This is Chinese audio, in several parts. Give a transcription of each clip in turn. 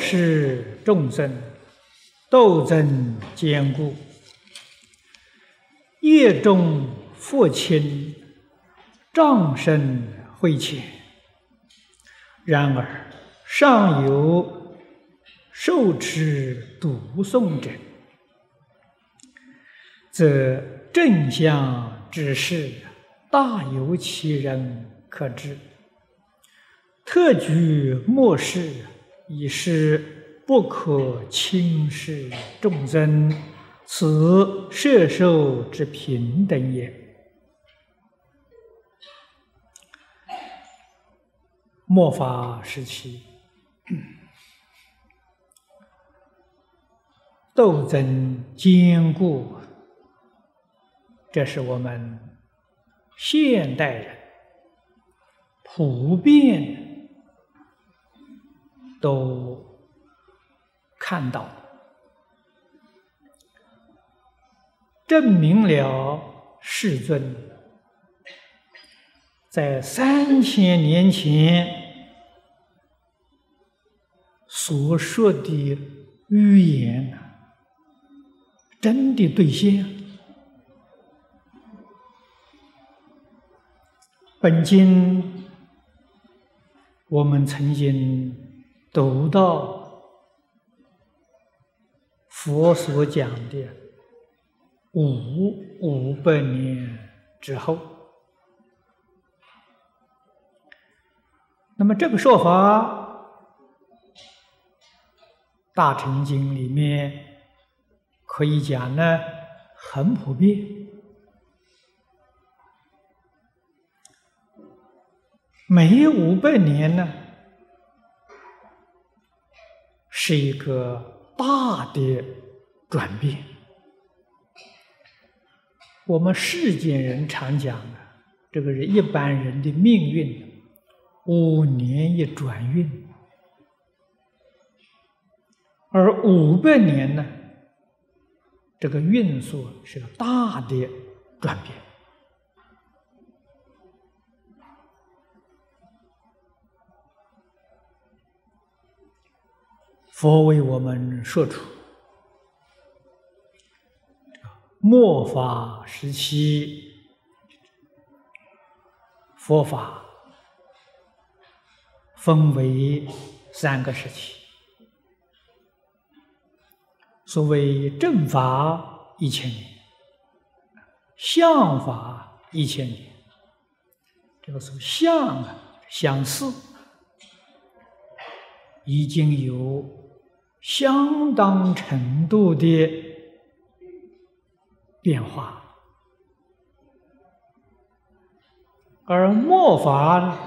末世众生斗争坚固，业重福轻，障深慧浅。然而尚有受持读诵者，则正相之事大有其人可知。特举末世。以是不可轻视众生，此摄受之平等也。末法时期，斗争坚固，这是我们现代人普遍。都看到，证明了世尊在三千年前所说的预言真的兑现。本经我们曾经。读到佛所讲的五五百年之后，那么这个说法，《大乘经》里面可以讲呢，很普遍，每五百年呢。是一个大的转变。我们世间人常讲啊，这个是一般人的命运，五年一转运，而五百年呢，这个运数是个大的转变。佛为我们说出末法时期佛法分为三个时期。所谓正法一千年，相法一千年。这个是相啊，相似，已经有。相当程度的变化，而末法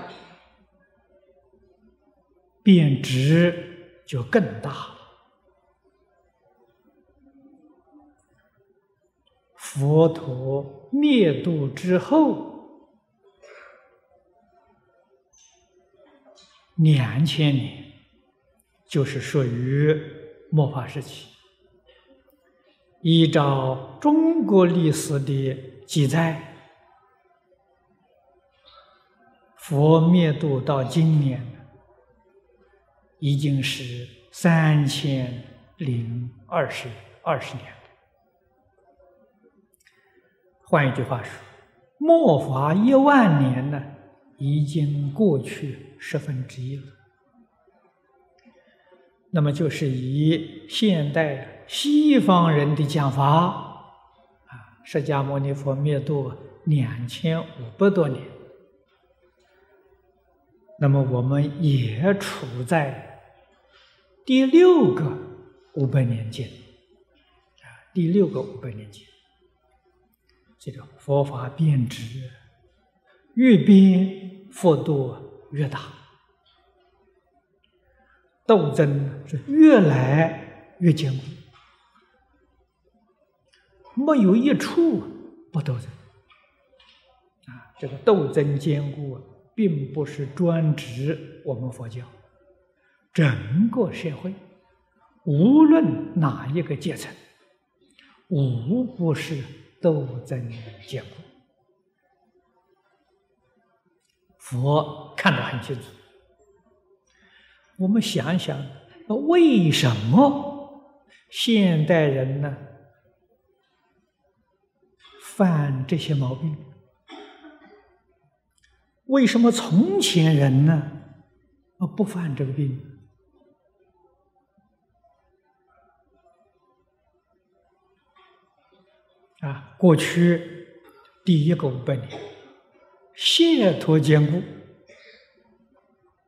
变值就更大。佛陀灭度之后两千年。就是属于末法时期。依照中国历史的记载，佛灭度到今年已经是三千零二十二十年了。换一句话说，末法一万年呢，已经过去十分之一了。那么就是以现代西方人的讲法，啊，释迦牟尼佛灭度两千五百多年，那么我们也处在第六个五百年间，啊，第六个五百年间，这个佛法变质，越变幅度越大。斗争是越来越坚固，没有一处不斗争。啊，这个斗争坚固啊，并不是专指我们佛教，整个社会，无论哪一个阶层，无不是斗争坚固。佛看得很清楚。我们想一想，为什么现代人呢犯这些毛病？为什么从前人呢不犯这个病？啊，过去第一个五百年，解脱坚固。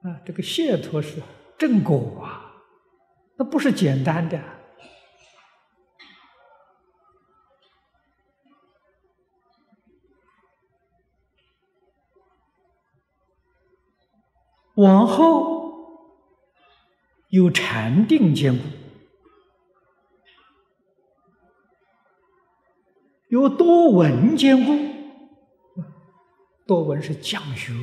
啊，这个解脱是正果啊，那不是简单的。往后有禅定坚固。有多闻坚固，多闻是讲学；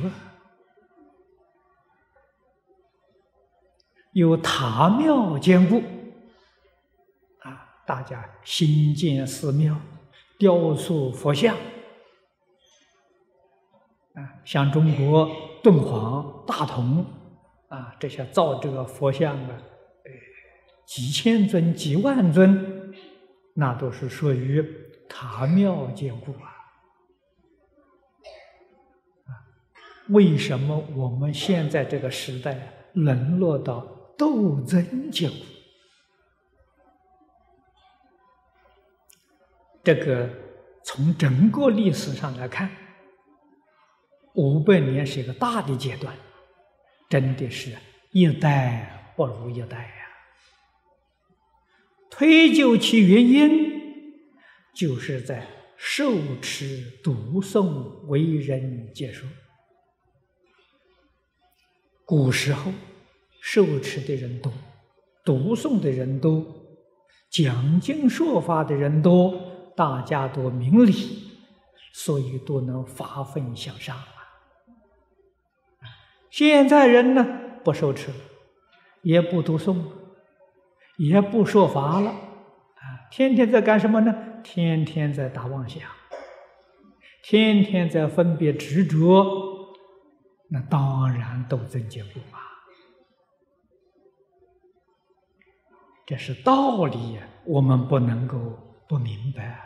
有塔庙坚固，啊，大家新建寺庙、雕塑佛像，啊，像中国敦煌、大同，啊，这些造这个佛像的，几千尊、几万尊，那都是属于。塔庙坚固啊！啊，为什么我们现在这个时代沦落到斗争结果？这个从整个历史上来看，五百年是一个大的阶段，真的是一代不如一代呀。推究其原因。就是在受持读诵为人解说。古时候受持的人多，读诵的人多，讲经说法的人多，大家都明理，所以都能发奋向上啊。现在人呢，不受持了，也不读诵，也不说法了，啊，天天在干什么呢？天天在打妄想，天天在分别执着，那当然斗争结果嘛！这是道理，我们不能够不明白。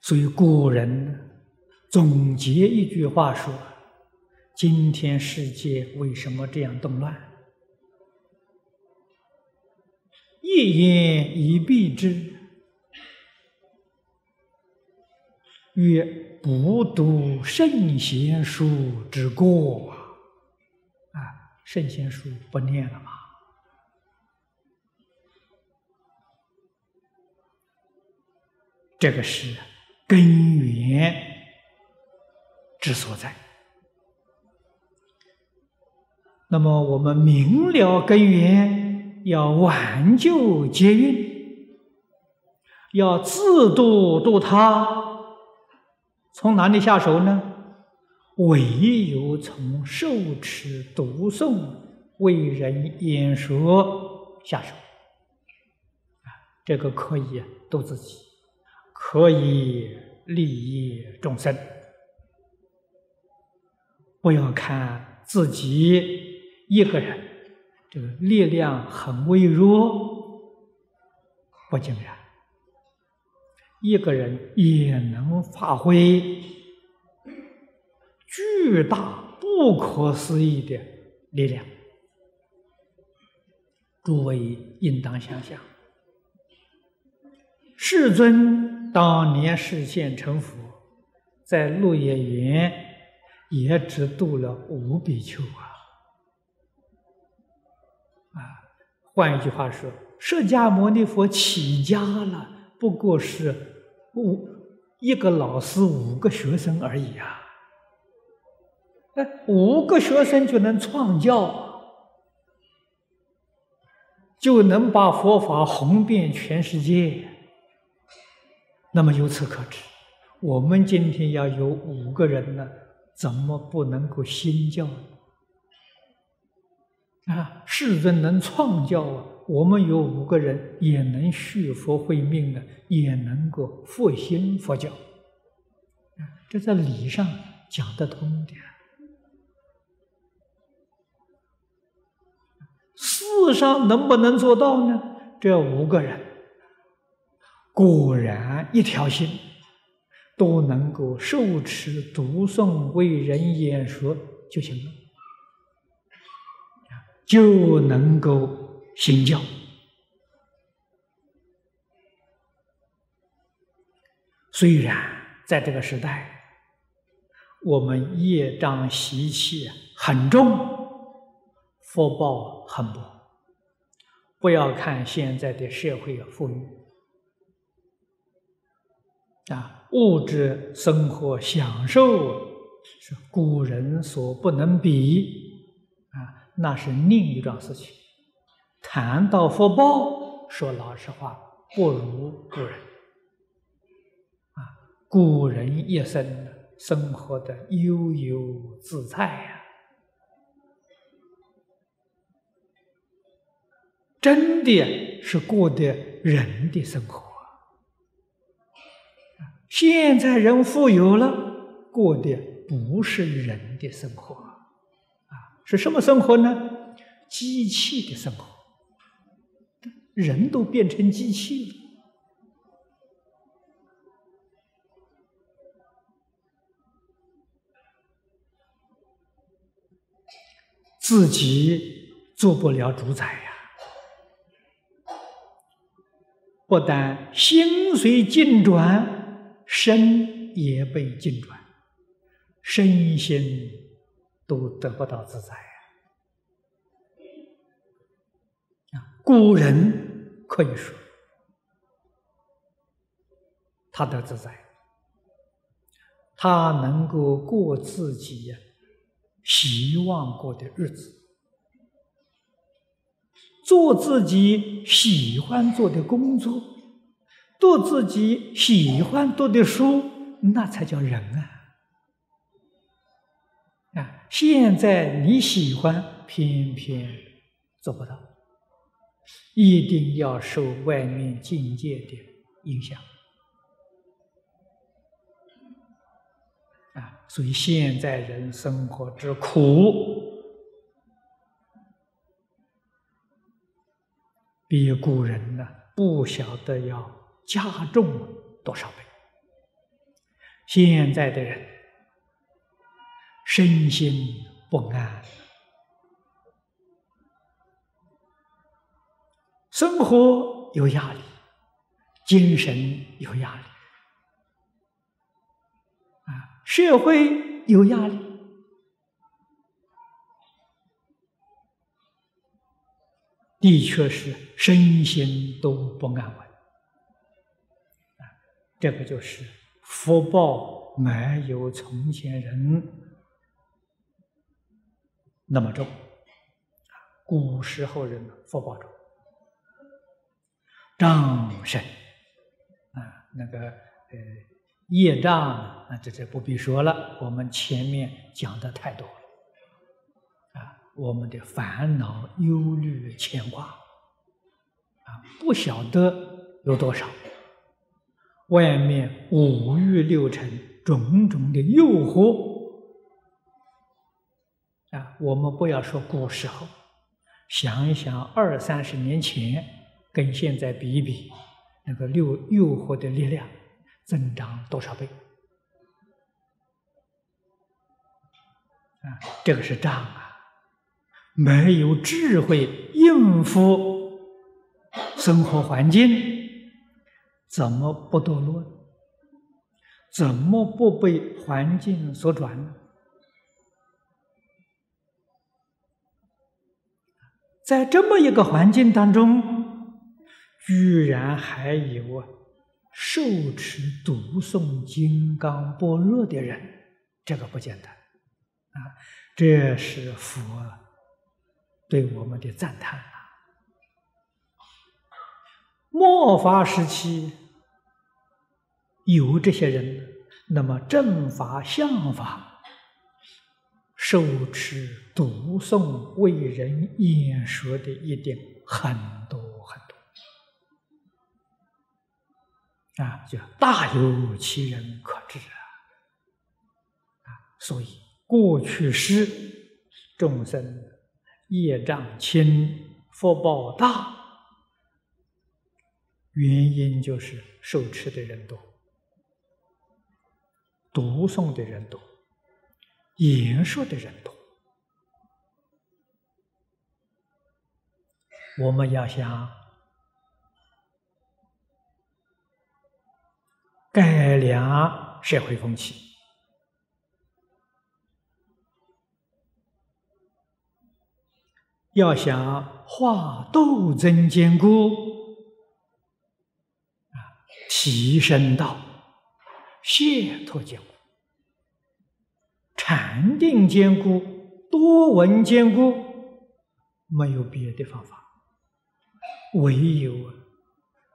所以古人总结一句话说：“今天世界为什么这样动乱？”一言以蔽之，曰：不读圣贤书之过！圣贤书不念了吗？这个是根源之所在。那么，我们明了根源。要挽救劫运，要自度度他，从哪里下手呢？唯有从受持读诵、为人演说下手。啊，这个可以度自己，可以利益众生。不要看自己一个人。这个力量很微弱，不尽然，一个人也能发挥巨大、不可思议的力量。诸位应当想想，世尊当年实现成佛，在鹿野园也只度了五比丘啊啊。换一句话说，释迦牟尼佛起家了，不过是五一个老师五个学生而已啊！哎，五个学生就能创教，就能把佛法红遍全世界。那么由此可知，我们今天要有五个人呢，怎么不能够新教呢？啊，世尊能创教啊！我们有五个人也能续佛慧命的，也能够复兴佛教。这在理上讲得通的。世上能不能做到呢？这五个人果然一条心，都能够受持读诵为人演说就行了，就能够行教。虽然在这个时代，我们业障习气很重，福报很薄。不要看现在的社会富裕啊，物质生活享受是古人所不能比啊，那是另一桩事情。谈到福报，说老实话，不如古人。啊古人一生生活的悠悠自在呀，真的是过的人的生活。现在人富有了，过的不是人的生活，啊，是什么生活呢？机器的生活，人都变成机器了。自己做不了主宰呀！不但心随境转，身也被境转，身心都得不到自在！啊，古人可以说，他得自在，他能够过自己呀。希望过的日子，做自己喜欢做的工作，读自己喜欢读的书，那才叫人啊！啊，现在你喜欢，偏偏做不到，一定要受外面境界的影响。啊，所以现在人生活之苦，比古人呢不晓得要加重多少倍。现在的人身心不安，生活有压力，精神有压力。啊社会有压力，的确是身心都不安稳。啊，这个就是福报没有从前人那么重。古时候人福报重，障身啊，那个呃。业障啊，这这不必说了，我们前面讲的太多了。我们的烦恼、忧虑、牵挂啊，不晓得有多少。外面五欲六尘种种的诱惑啊，我们不要说古时候，想一想二三十年前，跟现在比一比，那个诱诱惑的力量。增长多少倍？啊，这个是障啊！没有智慧应付生活环境，怎么不堕落？怎么不被环境所转？在这么一个环境当中，居然还有啊！受持读诵金刚般若的人，这个不简单啊！这是佛对我们的赞叹啊！末法时期有这些人，那么正法、相法受持读诵为人演说的一定很多很多。啊，叫大有其人可知啊！啊，所以过去世众生业障轻，福报大，原因就是受持的人多，读诵的人多，言说的人多。我们要想改良社会风气。要想化斗争坚固啊，提升到解脱坚固、禅定坚固、多闻坚固，没有别的方法，唯有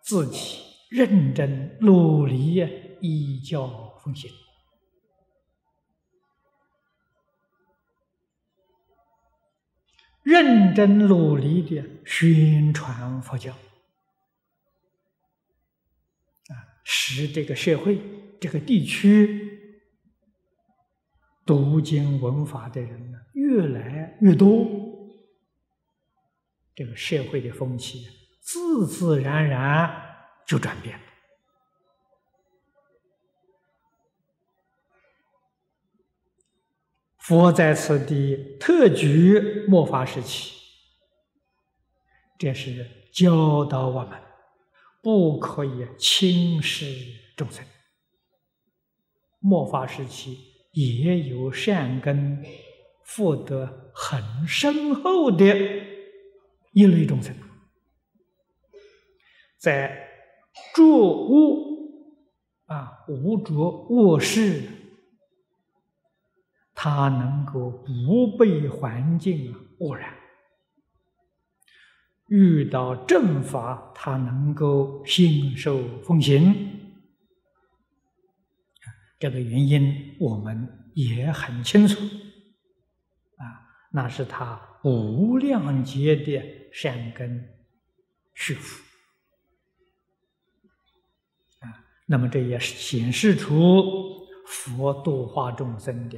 自己认真努力依教奉行。认真努力的宣传佛教，啊，使这个社会、这个地区读经闻法的人呢越来越多，这个社会的风气自自然然就转变了。佛在此地特举末法时期，这是教导我们不可以轻视众生。末法时期也有善根、福德很深厚的一类众生，在着物啊无着卧室。他能够不被环境污染，遇到正法，他能够信受奉行。这个原因我们也很清楚，啊，那是他无量劫的善根续福，啊，那么这也显示出佛度化众生的。